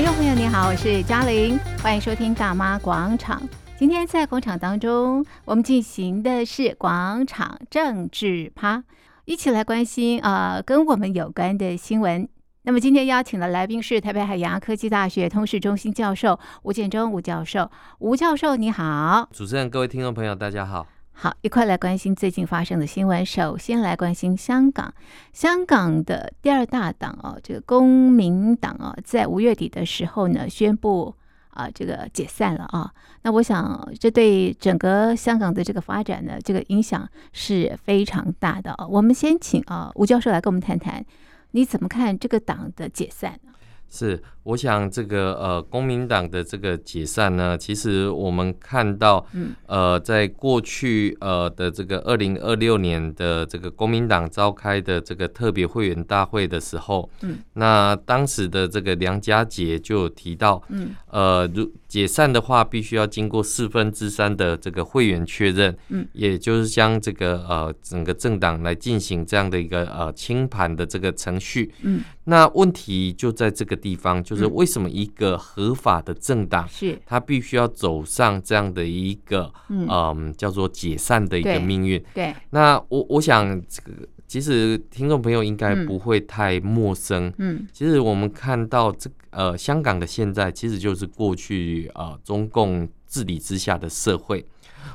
听众朋友，你好，我是嘉玲，欢迎收听《大妈广场》。今天在广场当中，我们进行的是广场政治趴，一起来关心啊、呃，跟我们有关的新闻。那么今天邀请的来宾是台北海洋科技大学通识中心教授吴建忠吴教授。吴教授，你好。主持人，各位听众朋友，大家好。好，一块来关心最近发生的新闻。首先来关心香港，香港的第二大党哦，这个公民党哦，在五月底的时候呢，宣布啊，这个解散了啊。那我想，这对整个香港的这个发展呢，这个影响是非常大的啊。我们先请啊吴教授来跟我们谈谈，你怎么看这个党的解散呢？是，我想这个呃，公民党的这个解散呢，其实我们看到，呃，在过去呃的这个二零二六年的这个公民党召开的这个特别会员大会的时候，嗯，那当时的这个梁家杰就有提到，嗯，呃，如解散的话，必须要经过四分之三的这个会员确认，嗯，也就是将这个呃整个政党来进行这样的一个呃清盘的这个程序，嗯，那问题就在这个地方，就是为什么一个合法的政党，是。它必须要走上这样的一个嗯、呃、叫做解散的一个命运？对，那我我想这个其实听众朋友应该不会太陌生，嗯，其实我们看到这个。呃，香港的现在其实就是过去呃中共治理之下的社会。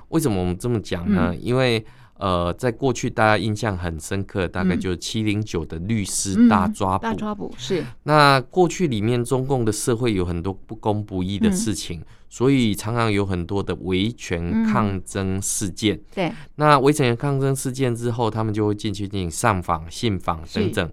为什么我们这么讲呢？嗯、因为呃，在过去大家印象很深刻，大概就是七零九的律师大抓捕。嗯、大抓捕是。那过去里面中共的社会有很多不公不义的事情，嗯、所以常常有很多的维权抗争事件。嗯、对。那维权抗争事件之后，他们就会进去进行上访、信访等等。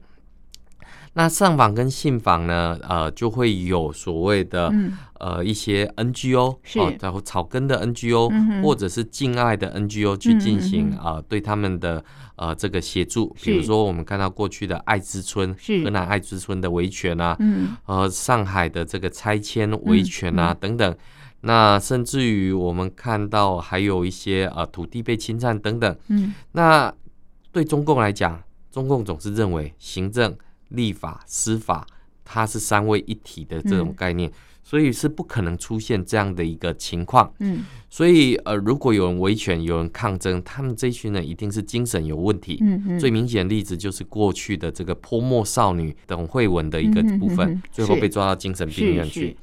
那上访跟信访呢，呃，就会有所谓的、嗯、呃一些 NGO，哦，然后草根的 NGO，、嗯、或者是境外的 NGO 去进行啊、嗯呃、对他们的呃这个协助，比如说我们看到过去的爱之村，河南爱之村的维权啊，嗯，呃上海的这个拆迁维权啊、嗯、等等，那甚至于我们看到还有一些呃土地被侵占等等，嗯，那对中共来讲，中共总是认为行政。立法、司法，它是三位一体的这种概念，嗯、所以是不可能出现这样的一个情况。嗯，所以呃，如果有人维权、有人抗争，他们这一群人一定是精神有问题。嗯嗯。最明显的例子就是过去的这个泼墨少女董慧文的一个部分，嗯、哼哼最后被抓到精神病院去。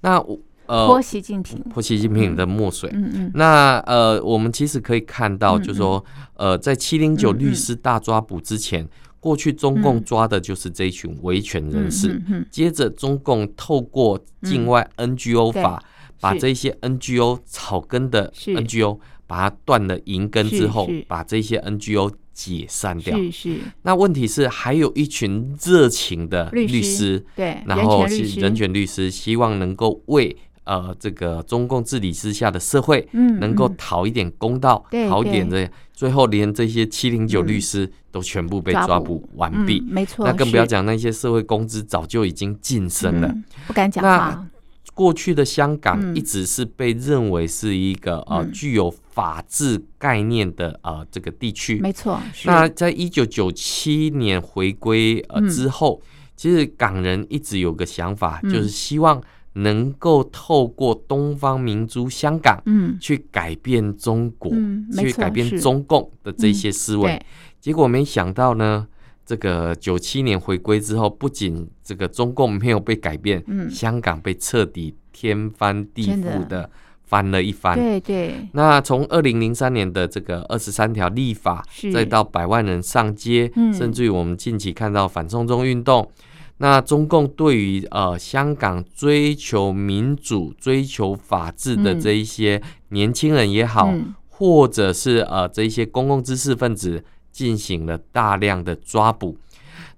那我呃，泼习近平，泼习近平的墨水。嗯嗯。那呃，我们其实可以看到，就是说，嗯、呃，在七零九律师大抓捕之前。嗯过去中共抓的就是这一群维权人士，嗯嗯嗯、接着中共透过境外 NGO 法，嗯、把这些 NGO 草根的 NGO 把它断了银根之后，把这些 NGO 解散掉。是是。那问题是还有一群热情的律师，律师对，然后是人权律师，希望能够为。呃，这个中共治理之下的社会，嗯，能够讨一点公道，嗯、讨一点的，最后连这些七零九律师都全部被抓捕完毕，嗯，没错。那更不要讲那些社会公知早就已经晋升了，嗯，不敢讲过去的香港一直是被认为是一个，嗯、呃具有法治概念的呃这个地区，没错。那在一九九七年回归呃之后，嗯，其实港人一直有个想法，嗯，就是希望。能够透过东方明珠香港，嗯，去改变中国，嗯、去改变中共的这些思维。嗯、结果没想到呢，这个九七年回归之后，不仅这个中共没有被改变，嗯、香港被彻底天翻地覆的翻了一番。对对。那从二零零三年的这个二十三条立法，再到百万人上街，嗯、甚至于我们近期看到反送中运动。那中共对于呃香港追求民主、追求法治的这一些年轻人也好，嗯、或者是呃这一些公共知识分子，进行了大量的抓捕。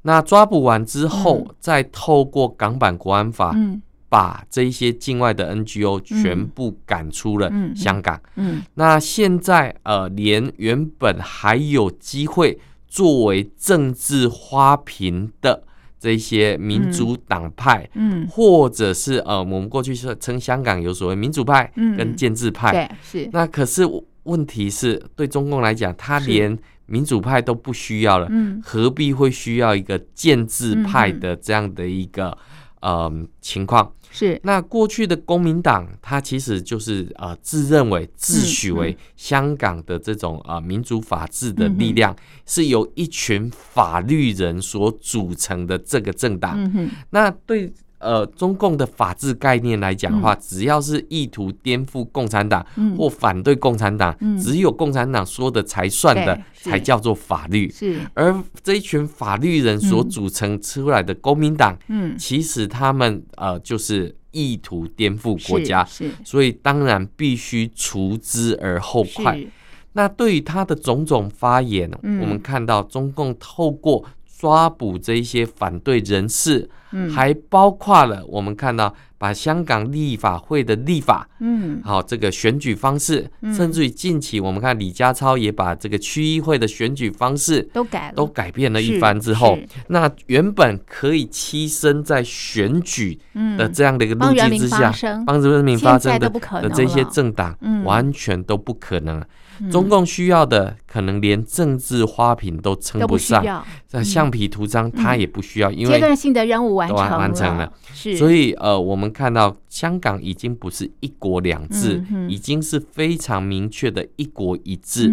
那抓捕完之后，嗯、再透过港版国安法，嗯、把这一些境外的 NGO 全部赶出了香港。那现在呃，连原本还有机会作为政治花瓶的。这些民主党派，嗯，嗯或者是呃，我们过去是称香港有所谓民主派跟建制派，嗯、对，是。那可是问题是对中共来讲，他连民主派都不需要了，嗯，何必会需要一个建制派的这样的一个呃情况。是，那过去的公民党，它其实就是呃自认为自诩为香港的这种啊、呃、民主法治的力量，嗯、是由一群法律人所组成的这个政党。嗯、那对。呃，中共的法治概念来讲的话，嗯、只要是意图颠覆共产党或反对共产党，嗯、只有共产党说的才算的，才叫做法律。是，而这一群法律人所组成出来的公民党，嗯，其实他们呃就是意图颠覆国家，是，是。所以当然必须除之而后快。那对于他的种种发言，嗯、我们看到中共透过。抓捕这一些反对人士，嗯，还包括了我们看到把香港立法会的立法，嗯，好这个选举方式，嗯、甚至于近期我们看李家超也把这个区议会的选举方式都改了，都改变了一番之后，那原本可以栖身在选举的这样的一个路径之下，帮助人民发声的的这些政党，完全都不可能。中共需要的可能连政治花瓶都称不上，这橡皮图章他也不需要，因为阶段性的任务完成完成了。是，所以呃，我们看到香港已经不是一国两制，已经是非常明确的一国一制。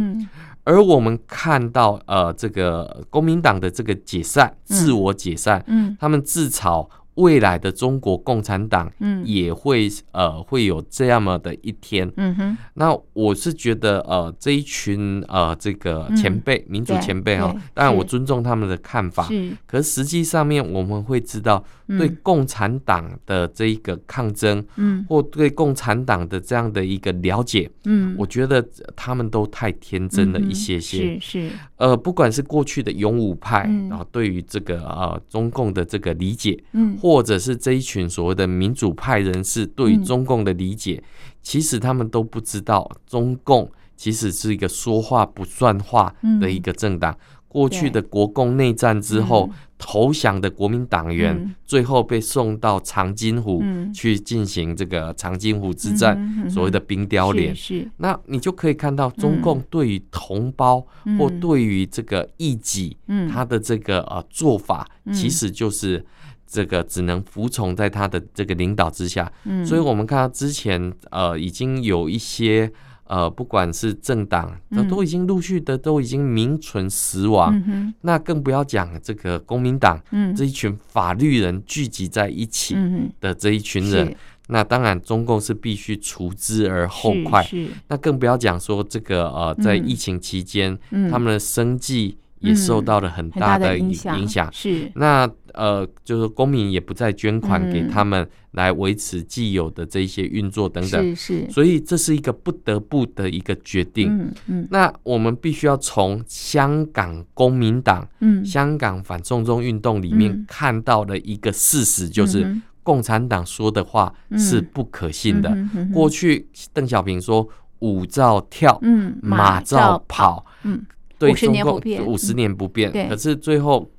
而我们看到呃，这个公民党的这个解散，自我解散，嗯。他们自嘲。未来的中国共产党，嗯。也会、嗯、呃会有这样么的一天。嗯哼，那我是觉得呃这一群呃这个前辈、嗯、民主前辈哈，当然我尊重他们的看法。是，可是实际上面我们会知道，对共产党的这一个抗争，嗯，或对共产党的这样的一个了解，嗯，我觉得他们都太天真了一些些。是是，呃，不管是过去的勇武派，然后对于这个呃中共的这个理解，嗯。或者是这一群所谓的民主派人士对于中共的理解，嗯、其实他们都不知道，中共其实是一个说话不算话的一个政党。嗯、过去的国共内战之后，嗯、投降的国民党员、嗯、最后被送到长津湖去进行这个长津湖之战，嗯、所谓的冰雕连。那你就可以看到，中共对于同胞或对于这个异己，他的这个呃做法，其实就是。这个只能服从在他的这个领导之下，嗯，所以我们看到之前呃已经有一些呃不管是政党，那都已经陆续的都已经名存实亡，嗯，那更不要讲这个公民党，嗯，这一群法律人聚集在一起的这一群人，嗯，那当然中共是必须除之而后快，是，是，那更不要讲说这个呃在疫情期间，嗯，他们的生计。也受到了很大的影响，是。那呃，就是公民也不再捐款给他们来维持既有的这些运作等等，是是，所以这是一个不得不的一个决定。嗯嗯，那我们必须要从香港公民党、嗯，香港反送中运动里面看到的一个事实，就是共产党说的话是不可信的。过去邓小平说“舞照跳，嗯，马照跑”，嗯。对中共五十年不变，可是最后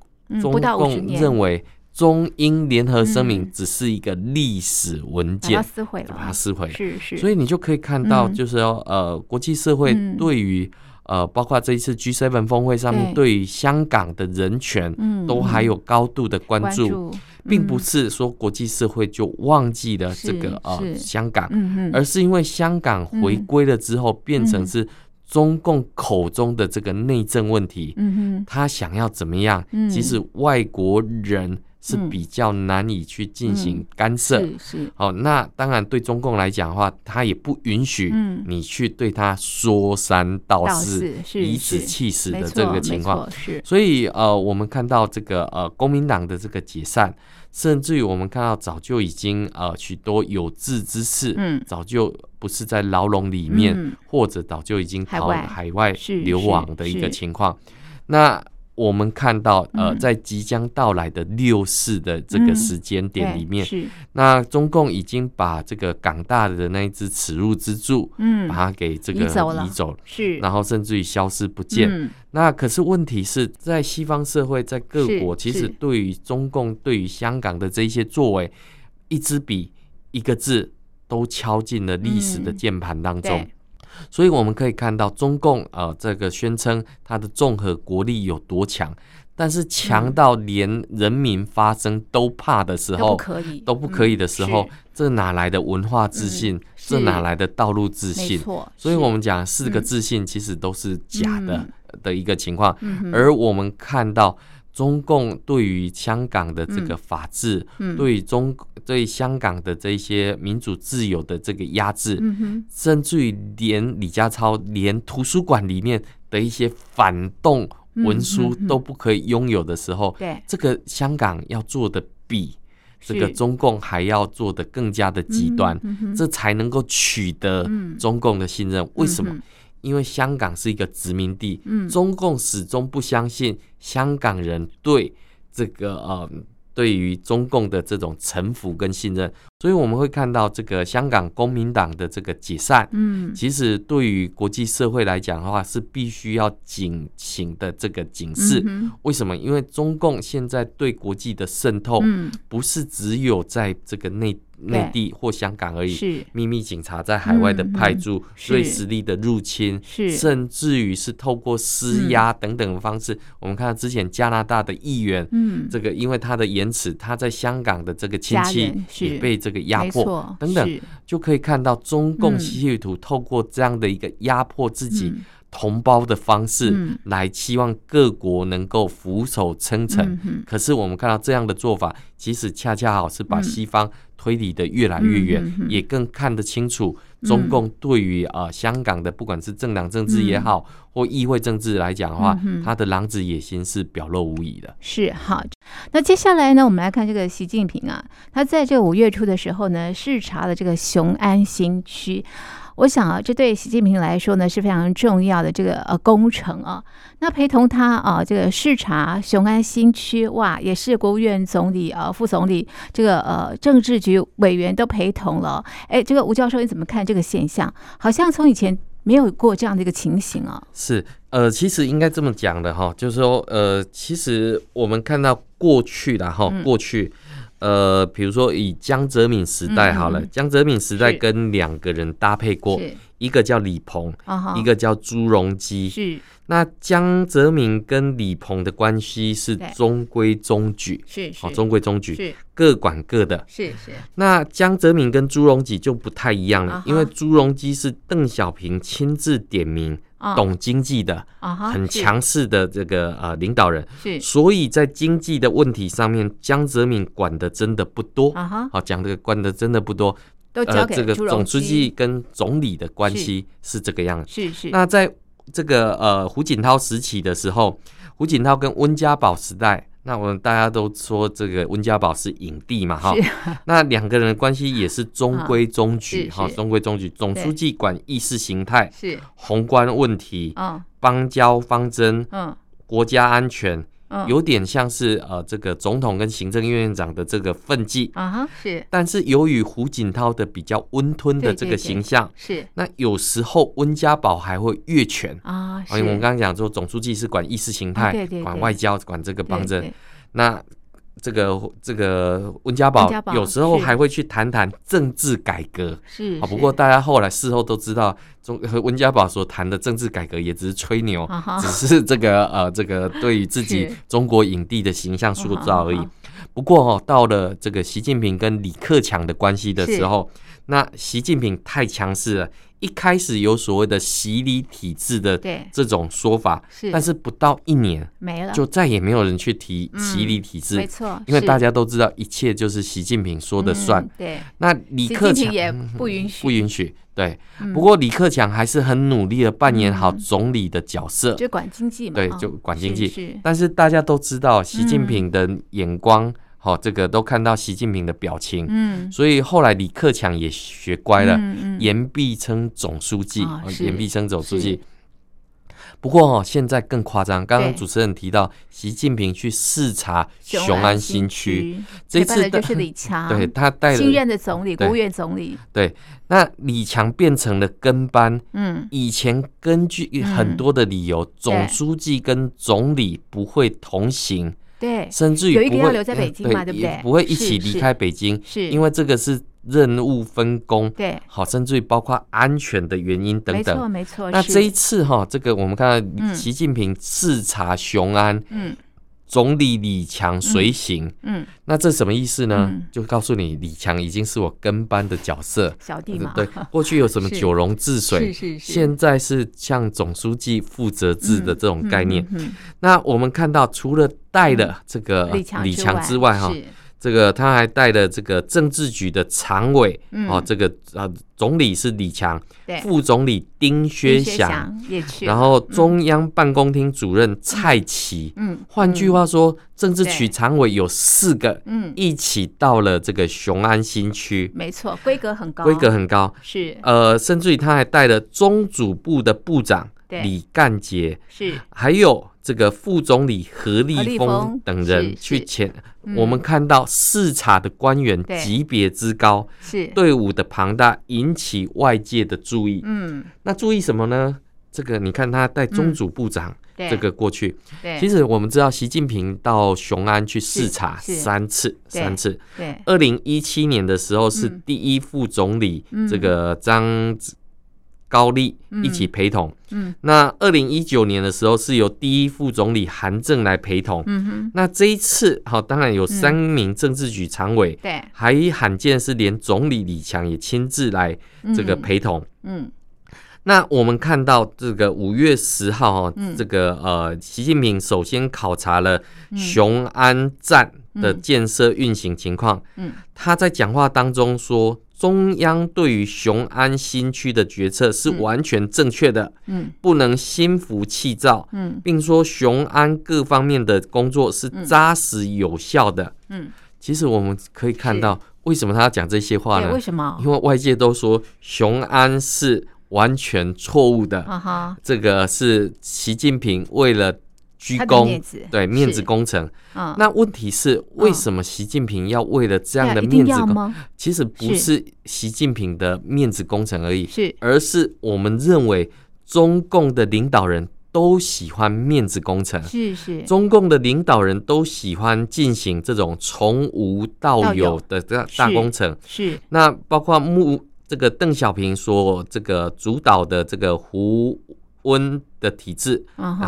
中共认为中英联合声明只是一个历史文件，把它撕毁了，把它撕毁。是是，所以你就可以看到，就是说呃，国际社会对于呃，包括这一次 G7 峰会上面，对。于香港的人权，都还有高度的关注，并不是说国际社会就忘记了这个呃香港，而是因为香港回归了之后，变成是。中共口中的这个内政问题，嗯哼，他想要怎么样？嗯，其实外国人是比较难以去进行干涉，是是。好，那当然对中共来讲的话，他也不允许你去对他说三道四、颐指气死的这个情况。是，所以呃，我们看到这个呃，公民党的这个解散。甚至于我们看到，早就已经呃许多有志之士，嗯，早就不是在牢笼里面，嗯、或者早就已经逃海外。流亡的一个情况。那我们看到，呃，在即将到来的六四的这个时间点里面，嗯、那中共已经把这个港大的那一支耻辱之柱，嗯，把它给这个移走了，走是，然后甚至于消失不见。嗯、那可是问题是在西方社会，在各国，其实对于中共对于香港的这一些作为，一支笔一个字都敲进了历史的键盘当中。嗯所以我们可以看到，中共呃这个宣称它的综合国力有多强，但是强到连人民发声都怕的时候，都不可以，都不可以的时候，嗯、这哪来的文化自信？嗯、这哪来的道路自信？所以我们讲四个自信其实都是假的、嗯、的一个情况。嗯、而我们看到中共对于香港的这个法治，嗯、对于中对香港的这些民主自由的这个压制，嗯、甚至于连李家超连图书馆里面的一些反动。文书都不可以拥有的时候，对。这个香港要做的比这个中共还要做的更加的极端，这才能够取得中共的信任。为什么？因为香港是一个殖民地，中共始终不相信香港人对这个呃。对于中共的这种臣服跟信任，所以我们会看到这个香港公民党的这个解散，嗯，其实对于国际社会来讲的话，是必须要警醒的这个警示。嗯、为什么？因为中共现在对国际的渗透，不是只有在这个内。内地或香港而已，是。秘密警察在海外的派驻，对实力的入侵，是。甚至于是透过施压等等的方式。我们看到之前加拿大的议员，嗯，这个因为他的言辞，他在香港的这个亲戚也被这个压迫，等等，就可以看到中共企图透过这样的一个压迫自己同胞的方式，来期望各国能够俯首称臣。可是我们看到这样的做法，其实恰恰好是把西方。推理的越来越远，也更看得清楚中共对于啊、呃、香港的不管是政党政治也好，嗯、或议会政治来讲的话，嗯、他的狼子野心是表露无遗的。是好，那接下来呢，我们来看这个习近平啊，他在这个五月初的时候呢，视察了这个雄安新区。我想啊，这对习近平来说呢是非常重要的这个呃工程啊。那陪同他啊，这个视察雄安新区，哇，也是国务院总理啊、副总理这个呃政治局委员都陪同了。哎，这个吴教授你怎么看这个现象？好像从以前没有过这样的一个情形啊。是，呃，其实应该这么讲的哈，就是说，呃，其实我们看到过去的哈，过去。嗯呃，比如说以江泽民时代好了，江泽民时代跟两个人搭配过，一个叫李鹏，一个叫朱镕基。是，那江泽民跟李鹏的关系是中规中矩，是，好，中规中矩，各管各的。是是。那江泽民跟朱镕基就不太一样了，因为朱镕基是邓小平亲自点名。懂经济的，很强势的这个呃领导人，是，所以在经济的问题上面，江泽民管的真的不多，好讲这个管的真的不多，都交给这个总书记跟总理的关系是这个样子，是是。那在这个呃胡锦涛时期的时候，胡锦涛跟温家宝时代。那我们大家都说这个温家宝是影帝嘛，哈，那两个人的关系也是中规中矩，哈，中规中矩。总书记管意识形态，是。宏观问题，嗯，邦交方针，嗯，国家安全，有点像是呃这个总统跟行政院院长的这个分际，啊哈，是。但是由于胡锦涛的比较温吞的这个形象，是，那有时候温家宝还会越权。啊，因为我们刚刚讲说总书记是管意识形态，管外交，管这个方针。那这个这个温家宝有时候还会去谈谈政治改革，是啊。不过大家后来事后都知道，中 温家宝所谈的政治改革也只是吹牛，只是这个呃这个对于自己中国影帝的形象塑造而已。不过哦，到了这个习近平跟李克强的关系的时候，那习近平太强势了。一开始有所谓的洗礼体制的这种说法，是，但是不到一年没了，就再也没有人去提洗礼体制，没错，因为大家都知道一切就是习近平说的算。对，那李克强也不允许，不允许。对，不过李克强还是很努力的扮演好总理的角色，就管经济嘛，对，就管经济。但是大家都知道习近平的眼光。好，这个都看到习近平的表情，嗯，所以后来李克强也学乖了，言必称总书记，言必称总书记。不过哦，现在更夸张，刚刚主持人提到习近平去视察雄安新区，这次就是李强，对他带了新任的总理，国务院总理，对，那李强变成了跟班，嗯，以前根据很多的理由，总书记跟总理不会同行。对，甚至于有一个要留在北京嘛，对不对？不会一起离开北京，是因为这个是任务分工。对，好，甚至于包括安全的原因等等。没错，没错。那这一次哈，这个我们看到习近平视察雄安，嗯，总理李强随行。嗯，那这什么意思呢？嗯、就告诉你，李强已经是我跟班的角色，小弟嘛。对，过去有什么 九龙治水，是是是，现在是向总书记负责制的这种概念。嗯、那我们看到，除了带了这个李强之外，哈。这个他还带了这个政治局的常委，嗯、哦，这个呃总理是李强，对。副总理丁薛祥，也去，然后中央办公厅主任蔡奇，嗯，换句话说，政治局常委有四个，嗯，一起到了这个雄安新区，没错，规格很高，规格很高，是，呃，甚至于他还带了中组部的部长李干杰，是，还有这个副总理何立峰等人去前。我们看到视察的官员级别之高，是。队伍的庞大，引起外界的注意。嗯，那注意什么呢？这个你看他带中组部长，这个过去，其实我们知道习近平到雄安去视察三次，三次。对，二零一七年的时候是第一副总理这个张高丽一起陪同，嗯，那二零一九年的时候是由第一副总理韩正来陪同，嗯哼，那这一次好，当然有三名政治局常委，对，还罕见是连总理李强也亲自来这个陪同，嗯，那我们看到这个五月十号哈，这个呃，习近平首先考察了雄安站的建设运行情况，嗯，他在讲话当中说。中央对于雄安新区的决策是完全正确的，嗯，不能心浮气躁，嗯，并说雄安各方面的工作是扎实有效的，嗯，其实我们可以看到，为什么他要讲这些话呢？为什么？因为外界都说雄安是完全错误的，啊哈，这个是习近平为了。鞠躬，对面子工程。那问题是，为什么习近平要为了这样的面子工？其实不是习近平的面子工程而已，是，而是我们认为中共的领导人都喜欢面子工程，是是。中共的领导人都喜欢进行这种从无到有的大大工程，是。那包括目这个邓小平所这个主导的这个胡。温的体制，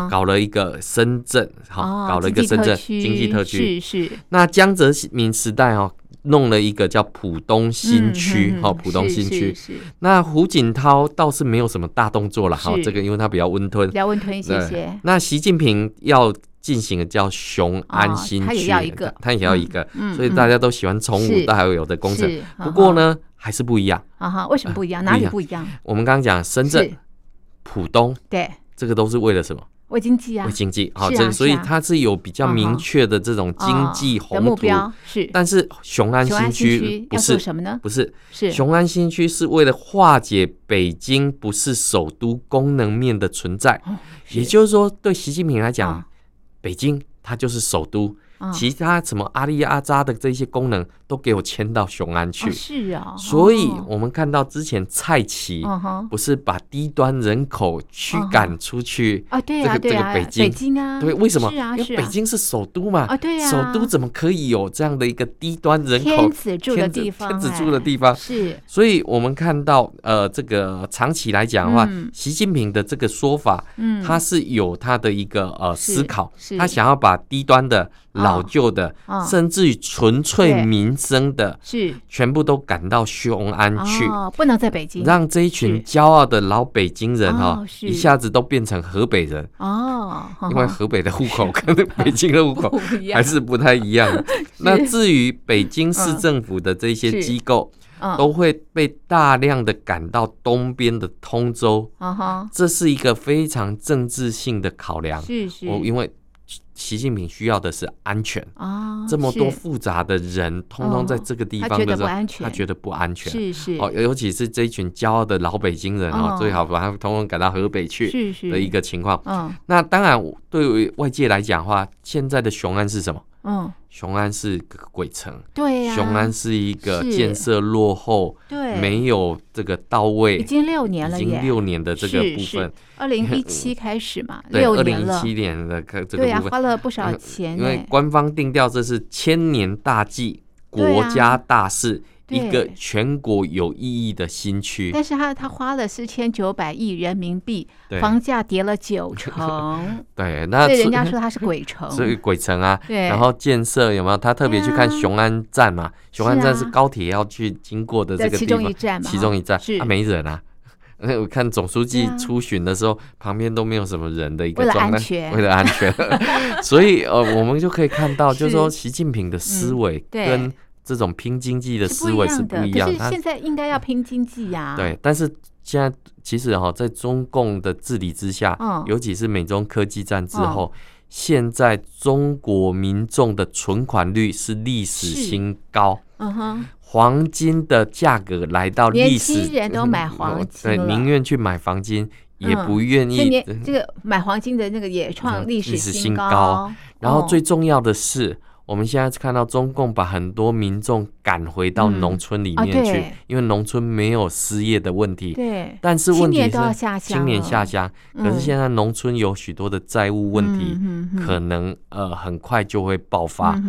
搞了一个深圳，好，搞了一个深圳经济特区，是是。那江泽民时代哦，弄了一个叫浦东新区，好，浦东新区。那胡锦涛倒是没有什么大动作了，哈，这个因为他比较温吞，比较温吞一些些。那习近平要进行的叫雄安新区，他也要一个，他也要一个，所以大家都喜欢从无到有的工程。不过呢，还是不一样。啊哈，为什么不一样？哪里不一样？我们刚刚讲深圳。浦东，对，这个都是为了什么？为经济啊，为经济。好，这所以它是有比较明确的这种经济宏图目标。是，但是雄安新区不是什么呢？不是，是雄安新区是为了化解北京不是首都功能面的存在。也就是说，对习近平来讲，北京它就是首都。其他什么阿里阿扎的这些功能都给我迁到雄安去，是啊，所以我们看到之前蔡奇不是把低端人口驱赶出去啊？对啊，这个北京，北京啊，对，为什么？因为北京是首都嘛，啊，对啊，首都怎么可以有这样的一个低端人口天子住的地方？天子住的地方。是，所以我们看到呃，这个长期来讲的话，习近平的这个说法，嗯，他是有他的一个呃思考，他想要把低端的。老旧的，甚至于纯粹民生的，是。全部都赶到雄安去，不能在北京，让这一群骄傲的老北京人哈，一下子都变成河北人。哦，因为河北的户口跟北京的户口 还是不太一样。那至于北京市政府的这些机构，都会被大量的赶到东边的通州，这是一个非常政治性的考量。是是，因为。习近平需要的是安全啊！这么多复杂的人，通通在这个地方的时候，他觉得不安全。是是哦，尤其是这一群骄傲的老北京人哦，最好把他通通赶到河北去的一个情况。嗯，那当然，对于外界来讲的话，现在的雄安是什么？嗯，雄安是个鬼城，对呀，雄安是一个建设落后，对，没有这个到位，已经六年了，已经六年的这个部分，二零一七 开始嘛，对，二零一七年的这个部分，对呀，花了不少钱，因为官方定调这是千年大计，国家大事，一个全国有意义的新区。但是他他花了四千九百亿人民币，房价跌了九成。对，那所以人家说他是鬼城，所以鬼城啊。对，然后建设有没有？他特别去看雄安站嘛？雄安站是高铁要去经过的这个地方，其中一站嘛。其中一站是啊，没人啊。那 我看总书记出巡的时候，旁边都没有什么人的一个状态，为了安全，为了安全。所以呃，我们就可以看到，就是说习近平的思维跟这种拼经济的思维是不一样的。可是现在应该要拼经济呀。对，但是现在其实哈，在中共的治理之下，尤其是美中科技战之后，现在中国民众的存款率是历史新高。嗯哼。黄金的价格来到历史，年轻人都买黄金了，对，宁愿去买黄金，也不愿意。这个买黄金的那个也创历史新高。然后最重要的是，我们现在看到中共把很多民众赶回到农村里面去，因为农村没有失业的问题。对，但是问题是青年下乡，可是现在农村有许多的债务问题，可能呃很快就会爆发。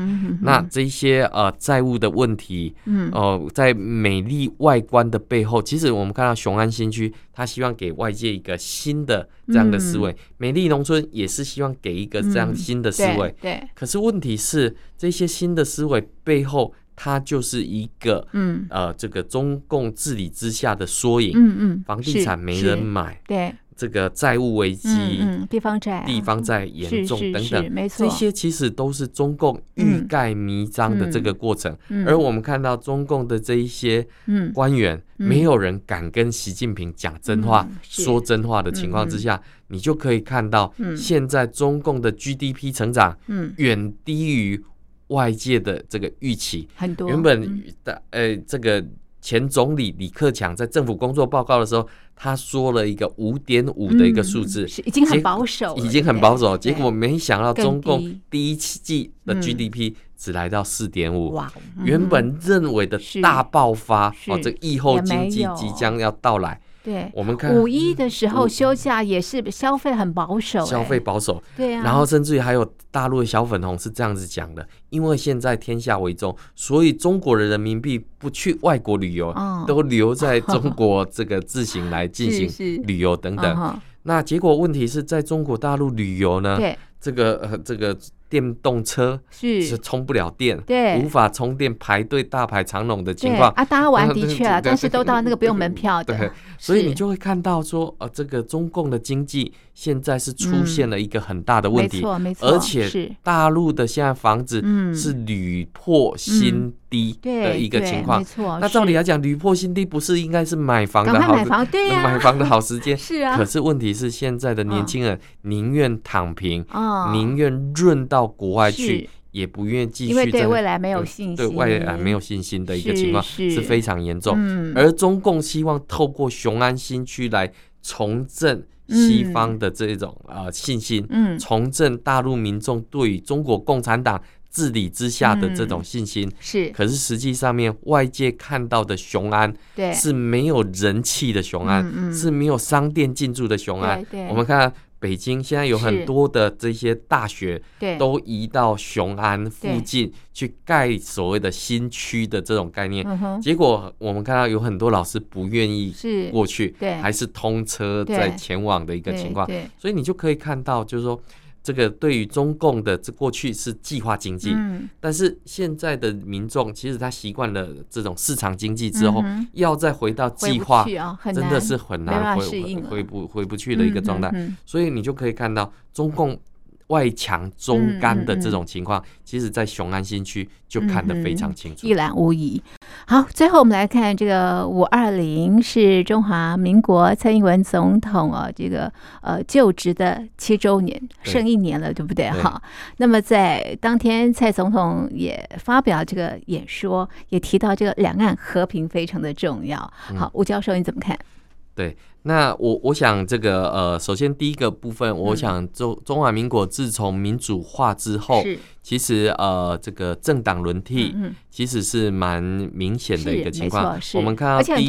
那这些呃债务的问题，哦，在美丽外观的背后，其实我们看到雄安新区，他希望给外界一个新的这样的思维。美丽农村也是希望给一个这样新的思维。对，可是问题是这些新的思维背后。它就是一个，嗯，呃，这个中共治理之下的缩影，嗯嗯，房地产没人买，对，这个债务危机，嗯，地方债，地方债严重等等，没错，这些其实都是中共欲盖弥彰的这个过程。而我们看到中共的这一些官员，没有人敢跟习近平讲真话、说真话的情况之下，你就可以看到，现在中共的 GDP 成长，嗯，远低于。外界的这个预期。很多，原本的呃，这个前总理李克强在政府工作报告的时候，他说了一个五点五的一个数字，是已经很保守，已经很保守。结果没想到中共第一季的 GDP 只来到四点五，哇！原本认为的大爆发哦，这个疫后经济即将要到来。对，我们看五一的时候休假也是消费很保守，消费保守，对啊，然后甚至于还有大陆的小粉红是这样子讲的，因为现在天下为重，所以中国的人民币不去外国旅游，都留在中国这个自行来进行 旅游等等。那结果问题是在中国大陆旅游呢？对，这个呃这个。电动车是。是充不了电，对，无法充电，排队大排长龙的情况。啊。大家玩 的确啊，但是都到那个不用门票的，对，所以你就会看到说，呃，这个中共的经济现在是出现了一个很大的问题，没错没错，而且大陆的现在房子是屡破新低的一个情况，没错。那照理来讲，屡破新低不是应该是买房的好，买房的好时间？是啊。可是问题是现在的年轻人宁愿躺平，宁愿润到。国外去也不愿意继续，因为对未来没有信心，对未来没有信心的一个情况是非常严重。而中共希望透过雄安新区来重振西方的这种呃信心，重振大陆民众对于中国共产党治理之下的这种信心。是，可是实际上面外界看到的雄安，是没有人气的雄安，是没有商店进驻的雄安。我们看。北京现在有很多的这些大学，都移到雄安附近去盖所谓的新区的这种概念，结果我们看到有很多老师不愿意过去，还是通车在前往的一个情况，所以你就可以看到，就是说。这个对于中共的这过去是计划经济，嗯、但是现在的民众其实他习惯了这种市场经济之后，嗯、要再回到计划，真的是很难回回回不回不去的一个状态，所以你就可以看到中共。外强中干的这种情况，其实，在雄安新区就看得非常清楚，一览无遗。好，最后我们来看这个五二零是中华民国蔡英文总统啊，这个呃就职的七周年，剩一年了，对，对不对？哈，那么在当天，蔡总统也发表这个演说，也提到这个两岸和平非常的重要。好，吴教授你怎么看？对。那我我想这个呃，首先第一个部分，我想中中华民国自从民主化之后，是。其实呃这个政党轮替其实是蛮明显的一个情况。我们看到第一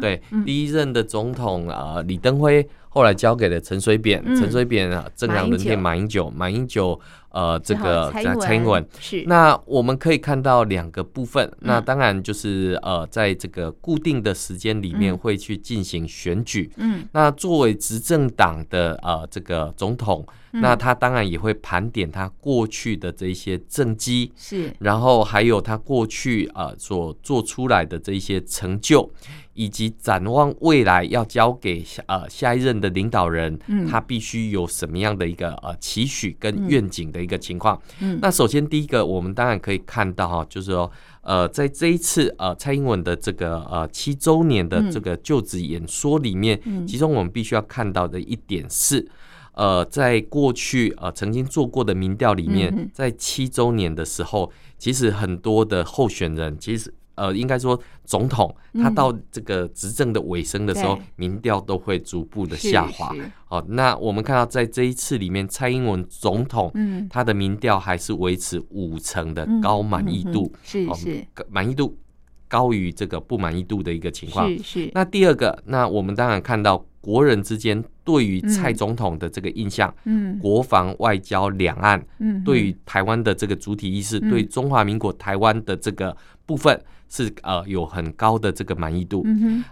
对第一任的总统呃李登辉，后来交给了陈水扁，陈水扁啊政党轮替马英九，马英九呃这个蔡英文，蔡英文是。那我们可以看到两个部分，嗯、那当然就是呃在这个固定的时间里面会去进行选举。嗯，那作为执政党的呃这个总统。那他当然也会盘点他过去的这一些政绩，是，然后还有他过去呃所做出来的这一些成就，以及展望未来要交给下呃下一任的领导人，他必须有什么样的一个呃期许跟愿景的一个情况。嗯那首先第一个，我们当然可以看到哈，就是说呃在这一次呃蔡英文的这个呃七周年的这个就职演说里面，其中我们必须要看到的一点是。呃，在过去呃曾经做过的民调里面，在七周年的时候，其实很多的候选人，其实呃应该说总统，他到这个执政的尾声的时候，民调都会逐步的下滑。好，那我们看到在这一次里面，蔡英文总统，他的民调还是维持五成的高满意度，是是。满意度高于这个不满意度的一个情况。是是。那第二个，那我们当然看到。国人之间对于蔡总统的这个印象，嗯，国防、外交、两岸，嗯，对于台湾的这个主体意识，对中华民国台湾的这个部分是呃有很高的这个满意度。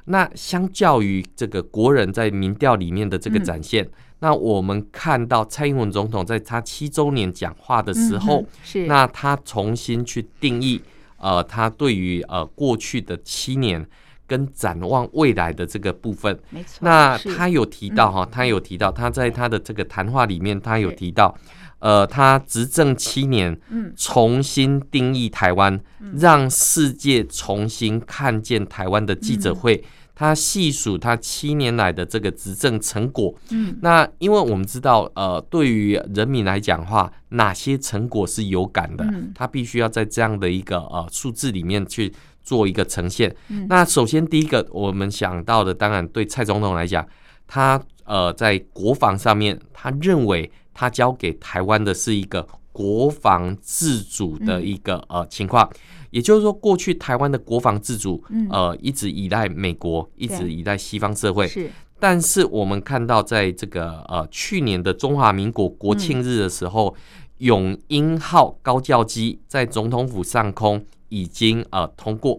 那相较于这个国人在民调里面的这个展现，那我们看到蔡英文总统在他七周年讲话的时候，是那他重新去定义，呃，他对于呃过去的七年。跟展望未来的这个部分，没错。那他有提到哈，他有提到他在他的这个谈话里面，他有提到，呃，他执政七年，重新定义台湾，让世界重新看见台湾的记者会，他细数他七年来的这个执政成果。嗯，那因为我们知道，呃，对于人民来讲的话，哪些成果是有感的，他必须要在这样的一个呃数字里面去。做一个呈现。那首先第一个我们想到的，当然对蔡总统来讲，他呃在国防上面，他认为他交给台湾的是一个国防自主的一个呃情况，也就是说，过去台湾的国防自主呃一直依赖美国，一直依赖西方社会。是，但是我们看到在这个呃去年的中华民国国庆日的时候，永鹰号高教机在总统府上空。已经呃通过，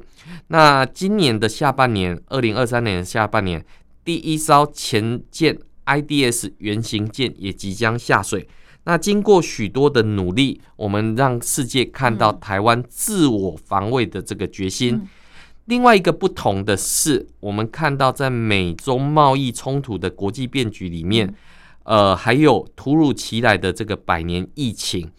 那今年的下半年，二零二三年的下半年，第一艘前舰 IDS 原型舰也即将下水。那经过许多的努力，我们让世界看到台湾自我防卫的这个决心。嗯、另外一个不同的是，我们看到在美中贸易冲突的国际变局里面，呃，还有突如其来的这个百年疫情。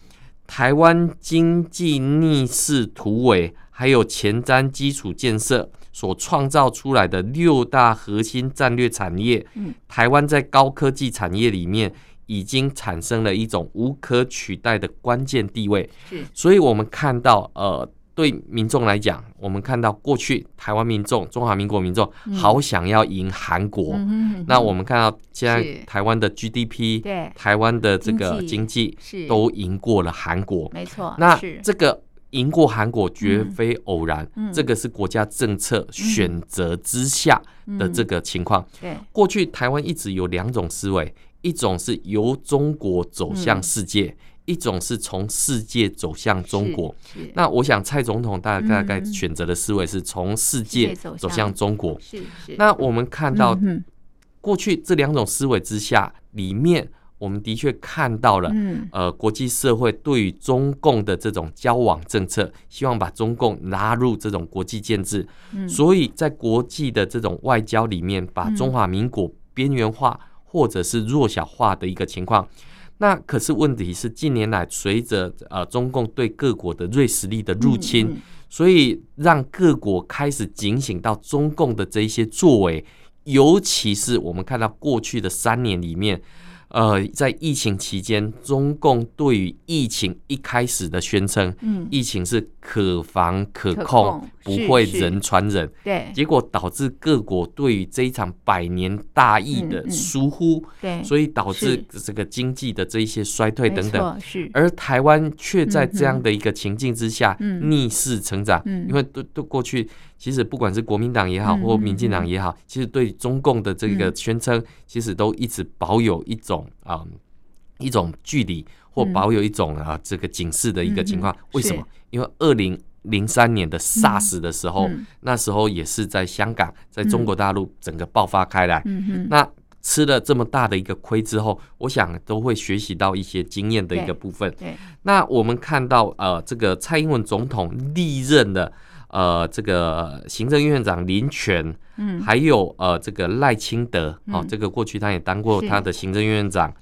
台湾经济逆势突围，还有前瞻基础建设所创造出来的六大核心战略产业，台湾在高科技产业里面已经产生了一种无可取代的关键地位。所以我们看到，呃。对民众来讲，我们看到过去台湾民众、中华民国民众好想要赢韩国。嗯、那我们看到现在台湾的 GDP，对台湾的这个经济都赢过了韩国。没错，那这个赢过韩国绝非偶然，嗯、这个是国家政策选择之下的这个情况。对，过去台湾一直有两种思维，一种是由中国走向世界。嗯。一种是从世界走向中国，那我想蔡总统大概大概选择的思维是从世界走向中国。是是。那我们看到过去这两种思维之下，里面我们的确看到了，嗯呃，国际社会对于中共的这种交往政策，希望把中共拉入这种国际建制，所以在国际的这种外交里面，把中华民国边缘化或者是弱小化的一个情况。那可是问题是，近年来随着呃中共对各国的锐实力的入侵，所以让各国开始警醒到中共的这一些作为，尤其是我们看到过去的三年里面。呃，在疫情期间，中共对于疫情一开始的宣称，嗯，疫情是可防可控，可控不会人传人，对，结果导致各国对于这一场百年大疫的疏忽，对、所以导致这个经济的这一些衰退等等，是，而台湾却在这样的一个情境之下逆势成长，嗯，因为都都过去。其实不管是国民党也好，或民进党也好，其实对中共的这个宣称，其实都一直保有一种啊一种距离或保有一种啊这个警示的一个情况。嗯、为什么？因为二零零三年的 SARS 的时候，嗯、那时候也是在香港，在中国大陆整个爆发开来。嗯、那吃了这么大的一个亏之后，我想都会学习到一些经验的一个部分。对，对那我们看到呃，这个蔡英文总统历任的呃，这个行政院长林权，嗯，还有呃，这个赖清德，嗯、哦，这个过去他也当过他的行政院长，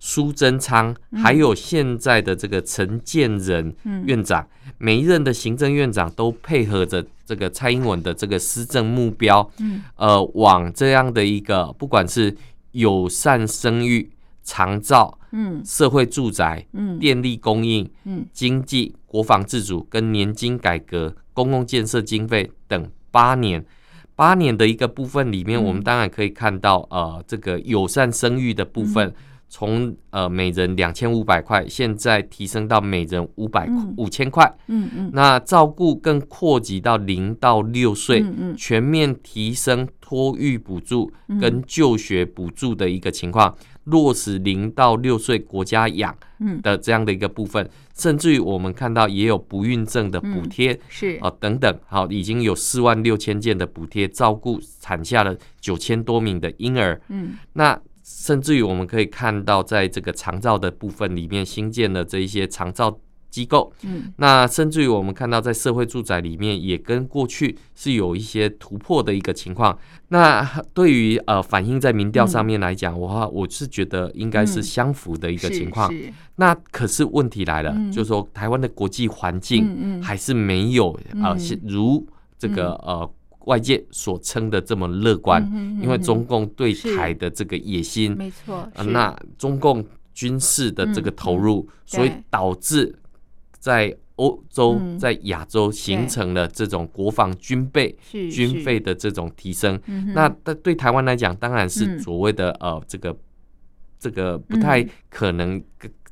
苏贞昌，还有现在的这个陈建仁院长，嗯、每一任的行政院长都配合着这个蔡英文的这个施政目标，嗯，呃，往这样的一个不管是友善生育、长照，嗯，社会住宅，嗯，电力供应，嗯，经济、国防自主跟年金改革、公共建设经费等八年，八年的一个部分里面，我们当然可以看到，呃，这个友善生育的部分。从呃每人两千五百块，现在提升到每人五百五千块。嗯嗯，那照顾更扩及到零到六岁，全面提升托育补助跟就学补助的一个情况，落实零到六岁国家养的这样的一个部分，甚至于我们看到也有不孕症的补贴，是啊等等，好，已经有四万六千件的补贴，照顾产下了九千多名的婴儿。嗯，那。甚至于我们可以看到，在这个长照的部分里面新建了这一些长照机构。嗯，那甚至于我们看到，在社会住宅里面也跟过去是有一些突破的一个情况。那 对于呃反映在民调上面来讲，我话我是觉得应该是相符的一个情况。那可是问题来了，就是说台湾的国际环境还是没有呃如这个呃。外界所称的这么乐观，因为中共对台的这个野心，没错，那中共军事的这个投入，所以导致在欧洲、在亚洲形成了这种国防军备、军费的这种提升。那对台湾来讲，当然是所谓的呃这个这个不太可能。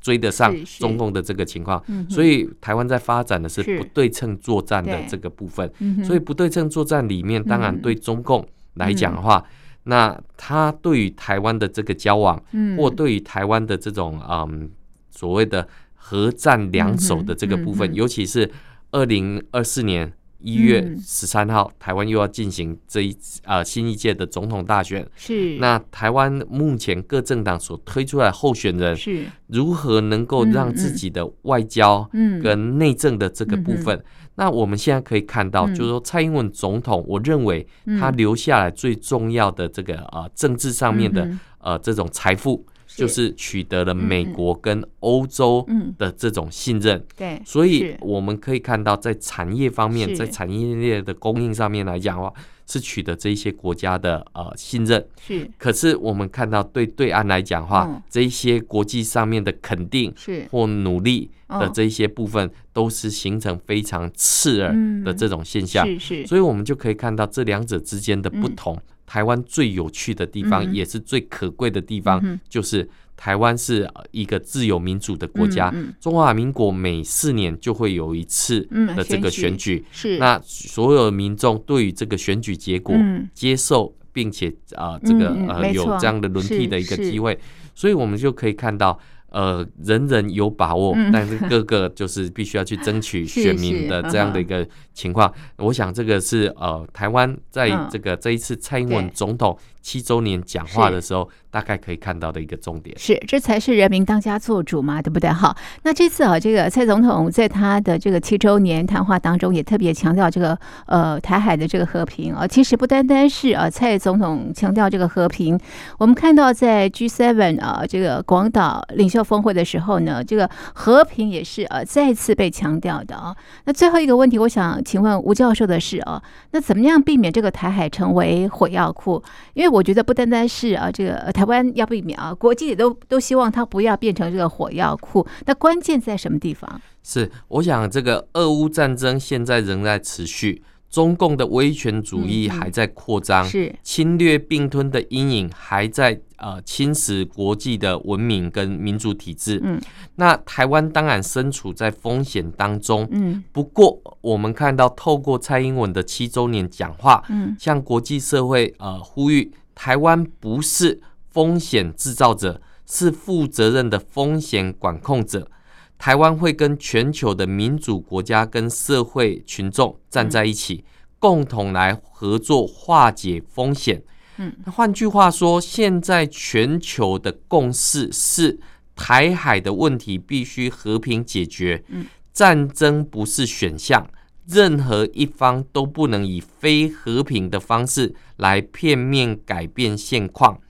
追得上中共的这个情况，所以台湾在发展的是不对称作战的这个部分。所以不对称作战里面，当然对中共来讲的话，那他对于台湾的这个交往，或对于台湾的这种嗯所谓的核战两手的这个部分，尤其是二零二四年。一月十三号，台湾又要进行这一呃新一届的总统大选。是。那台湾目前各政党所推出来候选人，是如何能够让自己的外交跟内政的这个部分？那我们现在可以看到，就是说蔡英文总统，我认为他留下来最重要的这个呃政治上面的呃这种财富。就是取得了美国跟欧洲的这种信任，对，所以我们可以看到，在产业方面，在产业链的供应上面来讲的话，是取得这一些国家的呃信任。是，可是我们看到对对岸来讲的话，这一些国际上面的肯定是。或努力的这一些部分，都是形成非常刺耳的这种现象。是是，所以我们就可以看到这两者之间的不同。台湾最有趣的地方，也是最可贵的地方，就是台湾是一个自由民主的国家。中华民国每四年就会有一次的这个选举，是。那所有民众对于这个选举结果接受，并且啊，这个呃有这样的轮替的一个机会，所以我们就可以看到。呃，人人有把握，但是各个就是必须要去争取 选民的这样的一个情况。我想这个是呃，台湾在这个这一次蔡英文总统七周年讲话的时候，大概可以看到的一个重点。是，这才是人民当家作主嘛，对不对？好，那这次啊，这个蔡总统在他的这个七周年谈话当中，也特别强调这个呃台海的这个和平啊。其实不单单是啊，蔡总统强调这个和平，我们看到在 G7 啊这个广岛领袖。峰会的时候呢，这个和平也是呃再次被强调的啊。那最后一个问题，我想请问吴教授的是啊，那怎么样避免这个台海成为火药库？因为我觉得不单单是啊，这个台湾要避免啊，国际也都都希望它不要变成这个火药库。那关键在什么地方？是，我想这个俄乌战争现在仍在持续。中共的威权主义还在扩张，是侵略并吞的阴影还在呃侵蚀国际的文明跟民主体制。嗯，那台湾当然身处在风险当中。嗯，不过我们看到透过蔡英文的七周年讲话，嗯，向国际社会呃呼吁，台湾不是风险制造者，是负责任的风险管控者。台湾会跟全球的民主国家跟社会群众站在一起，共同来合作化解风险。嗯，那换句话说，现在全球的共识是台海的问题必须和平解决。嗯，战争不是选项，任何一方都不能以非和平的方式来片面改变现况。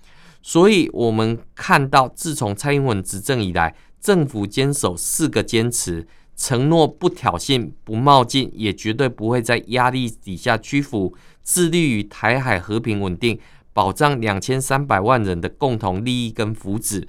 所以，我们看到自从蔡英文执政以来，政府坚守四个坚持：承诺不挑衅、不冒进，也绝对不会在压力底下屈服，致力于台海和平稳定，保障两千三百万人的共同利益跟福祉。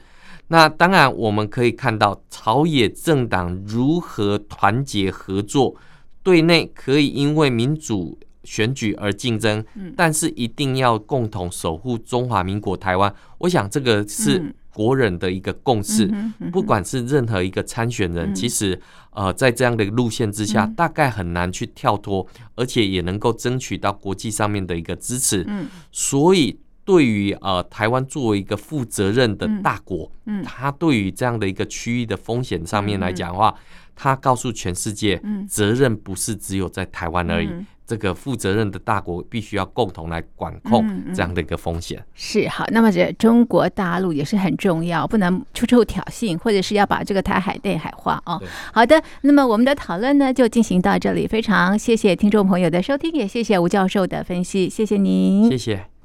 那当然，我们可以看到朝野政党如何团结合作，对内可以因为民主选举而竞争，但是一定要共同守护中华民国台湾。我想这个是。国人的一个共识，不管是任何一个参选人，其实呃，在这样的路线之下，大概很难去跳脱，而且也能够争取到国际上面的一个支持。所以对于呃台湾作为一个负责任的大国，他对于这样的一个区域的风险上面来讲的话，他告诉全世界，责任不是只有在台湾而已。这个负责任的大国必须要共同来管控这样的一个风险。是好，那么这中国大陆也是很重要，不能处处挑衅，或者是要把这个台海内海化哦。好的，那么我们的讨论呢就进行到这里，非常谢谢听众朋友的收听，也谢谢吴教授的分析，谢谢您，谢谢。